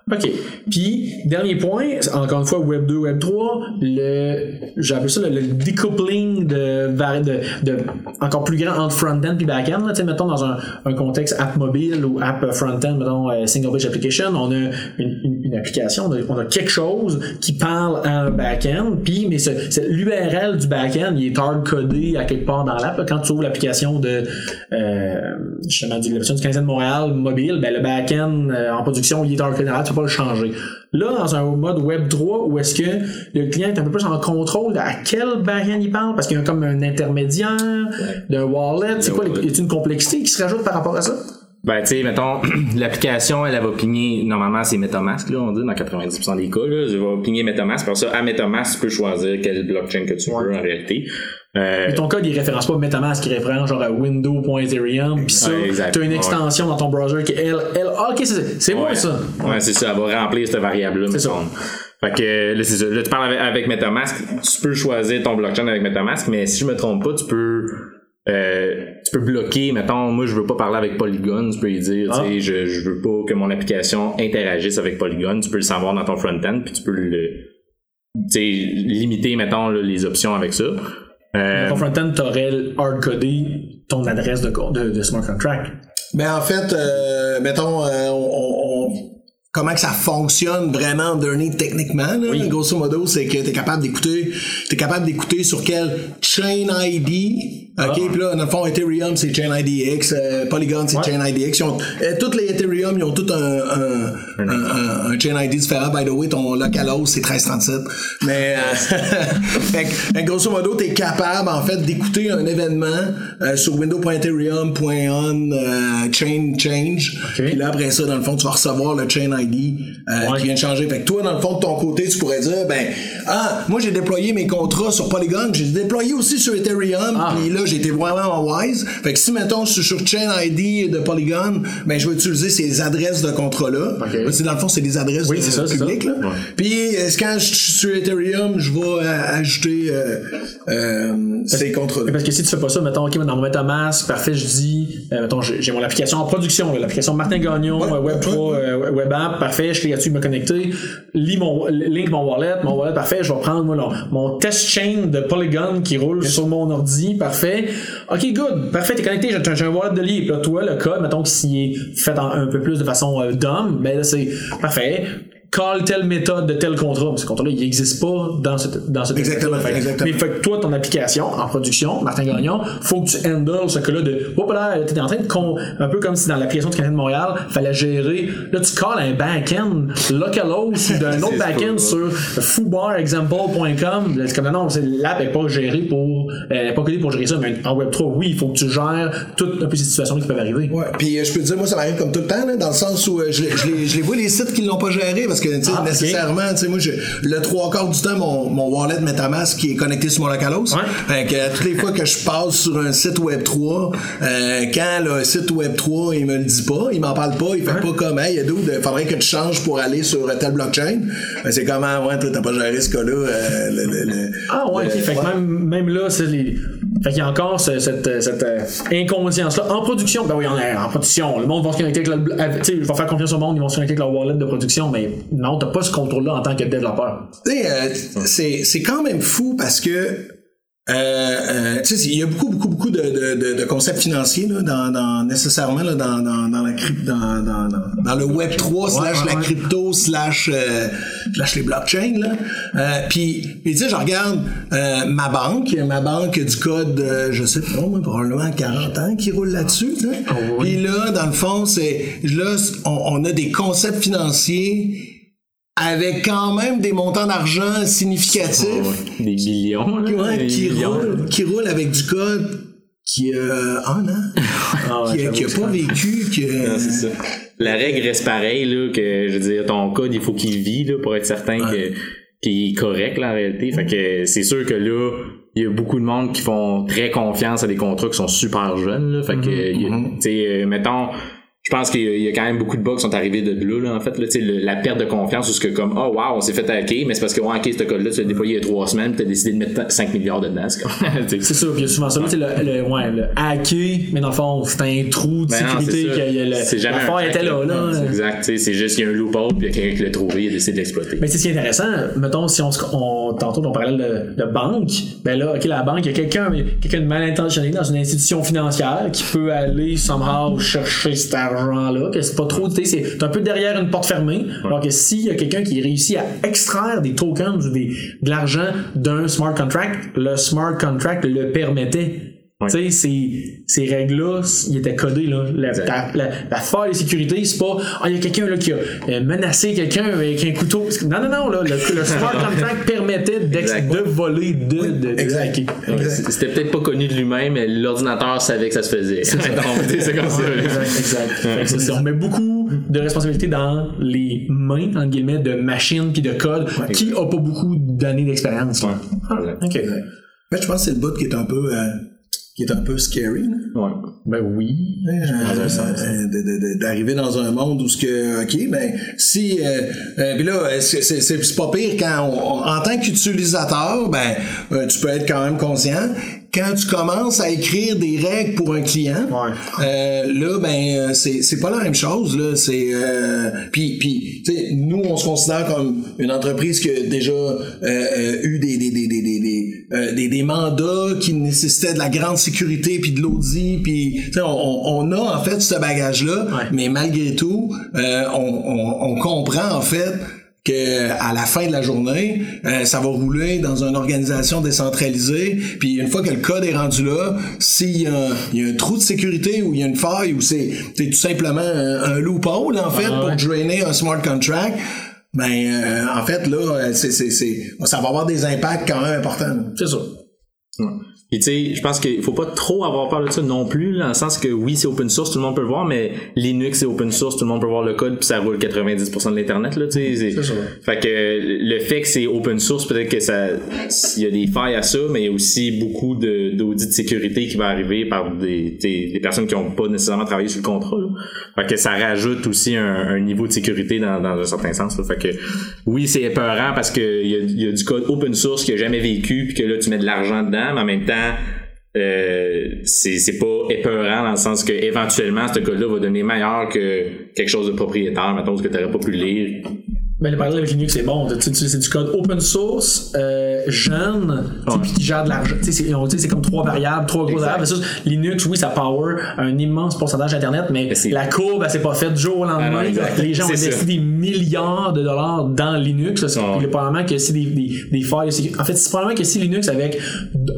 OK. Puis, dernier point, encore une fois, Web 2, Web 3, le, j'ai appelé ça le, le decoupling de, de, de encore plus grand entre front-end puis back-end. Tu sais, mettons dans un, un contexte app mobile ou app front-end, mettons euh, single page application, on a une, une, une application, on a, on a quelque chose qui parle à un back-end, puis mais l'URL du back-end, il est hard-codé à quelque part dans l'app. Quand tu ouvres l'application de euh, justement du- l'application du 15 de Montréal mobile, ben le back-end euh, en production, il est hard-codé dans l'app, tu peux pas le changer. Là, dans un mode Web 3, où est-ce que le client est un peu plus en contrôle de à quel back-end il parle, parce qu'il y a comme un intermédiaire, d'un wallet, c'est quoi, wallet. y a une complexité qui se rajoute par rapport à ça? Ben, tu sais, mettons, l'application, elle, elle va pigner, normalement, c'est MetaMask, là, on dit, dans 90% des cas, là, elle va pigner MetaMask. Pour ça, à MetaMask, tu peux choisir quelle blockchain que tu veux, en réalité. Euh, Mais ton code, il référence pas MetaMask, il référence genre à window.ethereum, pis ça, Ouais, t'as une Ouais. extension dans ton browser qui est elle, elle, ah, ok, c'est, moi ça. Ouais, c'est ça. Elle va remplir cette variable-là. C'est ça. Fait que là, c'est ça. Là, tu parles avec, avec MetaMask. Tu peux choisir ton blockchain avec MetaMask, mais si je me trompe pas, tu peux. Euh, tu peux bloquer, mettons, moi je veux pas parler avec Polygon, tu peux lui dire, Ah. tu sais, je, je veux pas que mon application interagisse avec Polygon, tu peux le savoir dans ton front-end, puis tu peux le, tu sais, limiter, mettons, là, les options avec ça. Euh, Dans ton front-end, t'aurais hard-codé ton adresse de, de, de smart contract. Ben en fait, euh, mettons, euh, on, on- comment que ça fonctionne vraiment underneath techniquement, là, grosso modo, c'est que t'es capable d'écouter, t'es capable d'écouter sur quel chain ID. OK, puis là, dans le fond, Ethereum, c'est Chain IDX, euh, Polygon, c'est Ouais. Chain IDX. Ils ont, euh, toutes les Ethereum, ils ont tout un, un, un, un- un Chain ID différent. By the way, ton localhost, c'est 1337. Mais, euh, fait, grosso modo, t'es capable, en fait, d'écouter un événement euh, sur window.ethereum.on euh, chain change. OK. Puis là, après ça, dans le fond, tu vas recevoir le chain ID euh, Ouais. qui vient de changer. Fait que toi, dans le fond, de ton côté, tu pourrais dire, ben, ah, moi, j'ai déployé mes contrats sur Polygon, j'ai déployé aussi sur Ethereum, Ah. puis là, j'ai été vraiment wise. Fait que si, mettons, je suis sur chain ID de Polygon, ben, je vais utiliser ces adresses de contrats-là. OK. Là, c'est dans le fond, c'est des adresses Oui, de- c'est ça, c'est publiques, ça. là. Puis, euh, quand je suis sur Ethereum, je vais euh, ajouter euh, euh, ces contrats-là. Parce que si tu fais pas ça, mettons, ok, dans mon MetaMask, parfait, je dis, euh, mettons, j'ai mon application en production, l'application Martin Gagnon, Ouais, euh, Web ouais, 3, ouais. Web App, parfait, je clique là-dessus, me connecter, lis mon, link mon wallet, mon wallet, parfait, je vais prendre, moi, là, mon test chain de Polygon qui roule sur mon ordi, parfait. Ok, good, parfait, t'es connecté, j'ai un wallet de lié, puis là, toi, le code, mettons, que s'il est fait en- un peu plus de façon euh, dumb, ben là, c'est parfait. Call telle méthode de tel contrat. Mais ce contrat-là, il n'existe pas dans ce, dans ce Exactement, Fait exactement. Mais fait que toi, ton application en production, Martin Gagnon, faut que tu handles ce cas-là de. Hop là, t'es en train de. Con, un peu comme si dans l'application du Canadien de Montréal, fallait gérer. Là, tu calls un back-end localhost ou d'un autre back-end sur foobarexample.com. C'est comme non, c'est- l'app n'est pas gérée pour. Elle est pas codée pour gérer ça. Mais en Web3, oui, il faut que tu gères toutes un peu ces situations qui peuvent arriver. Ouais, puis euh, je peux te dire, moi, ça m'arrive comme tout le temps, là, dans le sens où euh, je, les- je, les, je les vois les sites qui l'ont pas géré, parce que, tu sais, Ah, nécessairement, tu sais, moi, je, le trois quarts du temps, mon, mon wallet MetaMask qui est connecté sur mon localhost. Ouais. Fait que toutes les fois que je passe sur un site Web 3, euh, quand le site Web 3, il me le dit pas, il m'en parle pas, il fait pas comme, hey, il faudrait que tu changes pour aller sur telle blockchain. Ben, c'est comment, ouais, toi, t'as pas géré ce cas-là, euh, le, le- le- Ah ouais, ok. le- Fait que ouais. même, même là, c'est les. Fait qu'il y a encore ce- cette, cette euh, inconscience-là. En production, ben oui, on est en production. Le monde va se connecter avec le. avec- Tu sais, je vais faire confiance au monde, ils vont se connecter avec leur wallet de production, mais non, t'as pas ce contrôle-là en tant que développeur. Euh, c'est quand même fou parce que euh, euh, tu sais, il y a beaucoup, beaucoup, beaucoup de, de, de, de concepts financiers là, dans, dans nécessairement là, dans, dans, dans la dans, dans, dans, le Web 3 slash la crypto slash euh, slash les blockchains là. Euh, puis, puis tu sais, je regarde euh, ma banque, ma banque du code, euh, je sais pas, moi, probablement 40 ans qui roule là-dessus. oui. Puis là, dans le fond, c'est là, on, on a des concepts financiers avec quand même des montants d'argent significatifs des millions, là, ouais, des qui, millions. roulent, qui roulent avec du code qui a un an, Ah ouais, qui, a- qui a j'avoue, pas vécu, Non, c'est ça. La règle reste pareille, là, que, je veux dire, ton code, il faut qu'il vit, là, pour être certain que, qu'il est correct, là, en réalité. Fait que c'est sûr que là, il y a beaucoup de monde qui font très confiance à des contrats qui sont super jeunes, là. Fait que, y a- tu sais, euh, mettons, je pense qu'il y, a- il y a quand même beaucoup de bugs qui sont arrivés de là, là en fait. Là, Tu le- la perte de confiance, où ce que comme, oh wow, on s'est fait hacker, mais c'est parce que, ouais, ok, ce code-là, tu l'as déployé il y a trois semaines, puis t'as décidé de mettre 5 milliards dedans. C'est tu ça, puis il y a souvent ça. Là, c'est le, le, ouais, le hacker, mais dans le fond, c'est un trou de Ben sécurité. c'est jamais L'affaire était là. là. C'est exact. tu sais, C'est juste qu'il y a un loophole, puis il y a quelqu'un qui l'a trouvé, il a décidé de l'exploiter. Mais c'est ce qui est intéressant, mettons, si on, se- on tantôt on parlait de, de banque, ben là, ok, la banque, il y a quelqu'un, quelqu'un de mal intentionné dans une institution financière qui peut aller somehow chercher cet que c'est pas trop, tu sais, c'est un peu derrière une porte fermée. Alors que s'il y a quelqu'un qui réussit à extraire des tokens ou des, de l'argent d'un smart contract, le smart contract le permettait. Ouais. Tu sais, ces, ces règles-là, ils étaient codés, là. La, Exact. la, la, la faille de sécurité, c'est pas, ah, il y a quelqu'un, là, qui a euh, menacé quelqu'un avec un couteau. Non, non, non, là, le, le smart contract permettait de voler, de, de, de. C'était peut-être pas connu de lui-même, mais l'ordinateur savait que ça se faisait. C'est comme ça. Exact, ça. On met beaucoup de responsabilités dans les mains, entre guillemets, de machines puis de code qui a pas beaucoup d'années d'expérience. là. Exact. OK. Mais je pense que c'est le bout qui est un peu, euh, qui est un peu scary. Ouais. Ben oui. Euh, euh, d'arriver dans un monde où ce que ok ben si euh, euh, puis là c'est c'est- c'est pas pire quand on- on- en tant qu'utilisateur ben tu peux être quand même conscient quand tu commences à écrire des règles pour un client Ouais. euh, là ben euh, c'est c'est pas la même chose là c'est euh, puis puis nous on se considère comme une entreprise qui a déjà euh, eu des des des des des des, des- mandats qui nécessitaient de la grande sécurité puis de l'audit puis on, on a en fait ce bagage là Ouais. mais malgré tout on, on, on comprend en fait que à la fin de la journée, euh, ça va rouler dans une organisation décentralisée. Puis une fois que le code est rendu là, s'il y, a un- il y a un trou de sécurité ou il y a une faille ou c'est tout simplement un, un loophole en fait Ah ouais. pour drainer un smart contract, ben euh, en fait là, euh, c'est ça va avoir des impacts quand même importants. C'est ça. Puis tu sais, je pense qu'il faut pas trop avoir peur de ça non plus, là, dans le sens que oui, c'est open source, tout le monde peut le voir, mais Linux c'est open source, tout le monde peut voir le code, puis ça roule 90% de l'internet là, tu sais. Fait que le fait que c'est open source, peut-être que ça, il y a des failles à ça, mais il y a aussi beaucoup de d'audits de sécurité qui va arriver par des, des, des personnes qui ont pas nécessairement travaillé sur le contrat. Là. Fait que ça rajoute aussi un, un niveau de sécurité dans, dans un certain sens. Là. Fait que oui, c'est épeurant parce que il y a, y a du code open source qui a jamais vécu, puis que là tu mets de l'argent dedans, mais en même temps euh, c'est pas épeurant dans le sens que éventuellement ce code-là va donner meilleur que quelque chose de propriétaire, mettons que tu n'aurais pas pu lire. Ben, le parallèle avec Linux, c'est bon. C'est du code open source, euh, jeune, puis qui gère de l'argent. Tu sais, c'est- comme trois variables, trois grosses variables. Versus Linux, oui, ça power un immense pourcentage d'Internet, mais Mais la courbe, elle s'est pas faite du jour au Ah lendemain. non, exact. les gens ont investi des milliards de dollars dans Linux. là, est probablement que si des, des, des failles En fait, c'est probablement que si Linux, avec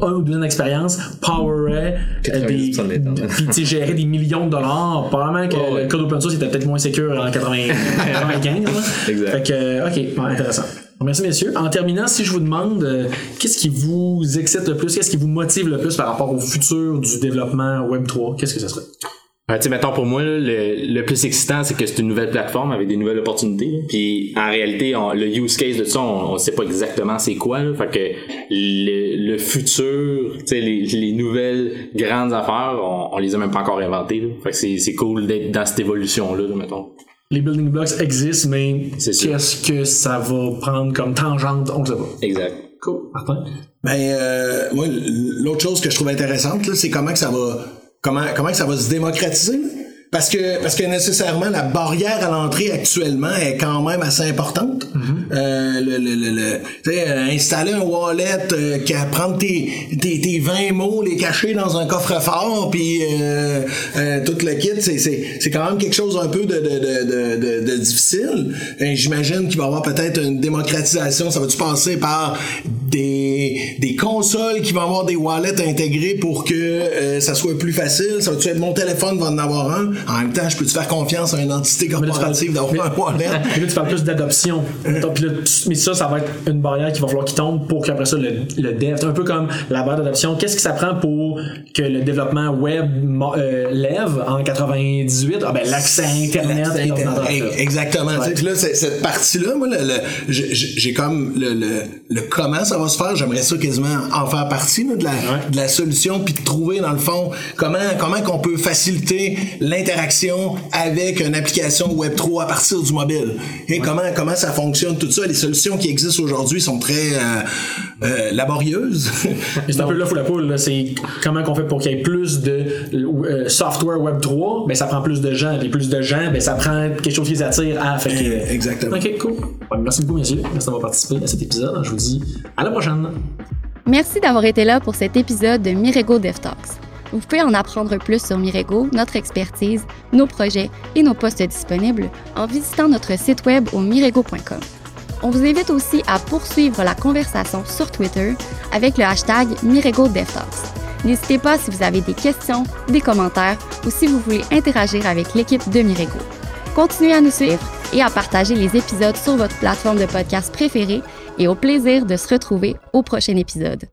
un ou deux ans d'expérience, powerait euh, des. 90% de l'Internet. Puis, gérait des millions de dollars, probablement que ouais. le code open source était peut-être moins secure en 80 95. là. Exact. Fait que, ok, intéressant. Merci, messieurs. En terminant, si je vous demande, euh, qu'est-ce qui vous excite le plus, qu'est-ce qui vous motive le plus par rapport au futur du développement Web3, qu'est-ce que ça serait? Ben, mettons, pour moi, le, plus excitant, c'est que c'est une nouvelle plateforme avec des nouvelles opportunités. Puis, en réalité, le use case de ça, on, on sait pas exactement c'est quoi. Fait que le, futur, les, les nouvelles grandes affaires, on, on les a même pas encore inventées. Fait que c'est, cool d'être dans cette évolution-là, là, mettons. Les building blocks existent, mais qu'est-ce que ça va prendre comme tangente, on ne sait pas. Exact. Cool. Martin? Ben euh, moi l'autre chose que je trouve intéressante c'est comment que ça va comment comment que ça va se démocratiser. Parce que parce que nécessairement la barrière à l'entrée actuellement est quand même assez importante. Euh, le, le, le, le- euh, installer un wallet, euh, qui a- prendre tes, tes, tes 20 mots, les cacher dans un coffre-fort, puis euh, euh, tout le kit, c'est, c'est, c'est quand même quelque chose un peu de, de, de, de, difficile. J'imagine qu'il va y avoir peut-être une démocratisation. Ça va-tu passer par des, des consoles qui vont avoir des wallets intégrés pour que euh, ça soit plus facile? Ça va-tu être mon téléphone va en avoir un? En même temps, je peux-tu faire confiance à une entité corporative d'avoir un wallet? Puis là, tu parles plus d'adoption. Mais ça, ça va être une barrière qui va falloir qu'il tombe pour qu'après ça, le, le dev, un peu comme la barrière d'adoption. Qu'est-ce que ça prend pour que le développement web euh, lève en 98? Ah ben, l'accès à Internet et l'ordinateur. Exactement. là, cette partie-là, moi, j'ai comme le, le, le comment ça va va se faire, j'aimerais ça quasiment en faire partie là, de, la, de la solution, puis de trouver dans le fond comment comment qu'on peut faciliter l'interaction avec une application Web 3 à partir du mobile. Et comment comment ça fonctionne tout ça. Les solutions qui existent aujourd'hui sont très euh, euh, laborieuses. c'est un peu là ou la poule. C'est comment qu'on fait pour qu'il y ait plus de euh, software Web 3, ben ça prend plus de gens. Et plus de gens, ben ça prend quelque chose qui les attire à. Fait que, Exactement. Ok, cool. merci beaucoup, messieurs. Merci d'avoir participé à cet épisode. Je vous dis à la Merci d'avoir été là pour cet épisode de Mirego DevTalks. Vous pouvez en apprendre plus sur Mirego, notre expertise, nos projets et nos postes disponibles en visitant notre site web au mirego.com. On vous invite aussi à poursuivre la conversation sur Twitter avec le hashtag MiregoDevTalks. N'hésitez pas si vous avez des questions, des commentaires ou si vous voulez interagir avec l'équipe de Mirego. Continuez à nous suivre et à partager les épisodes sur votre plateforme de podcast préférée et au plaisir de se retrouver au prochain épisode.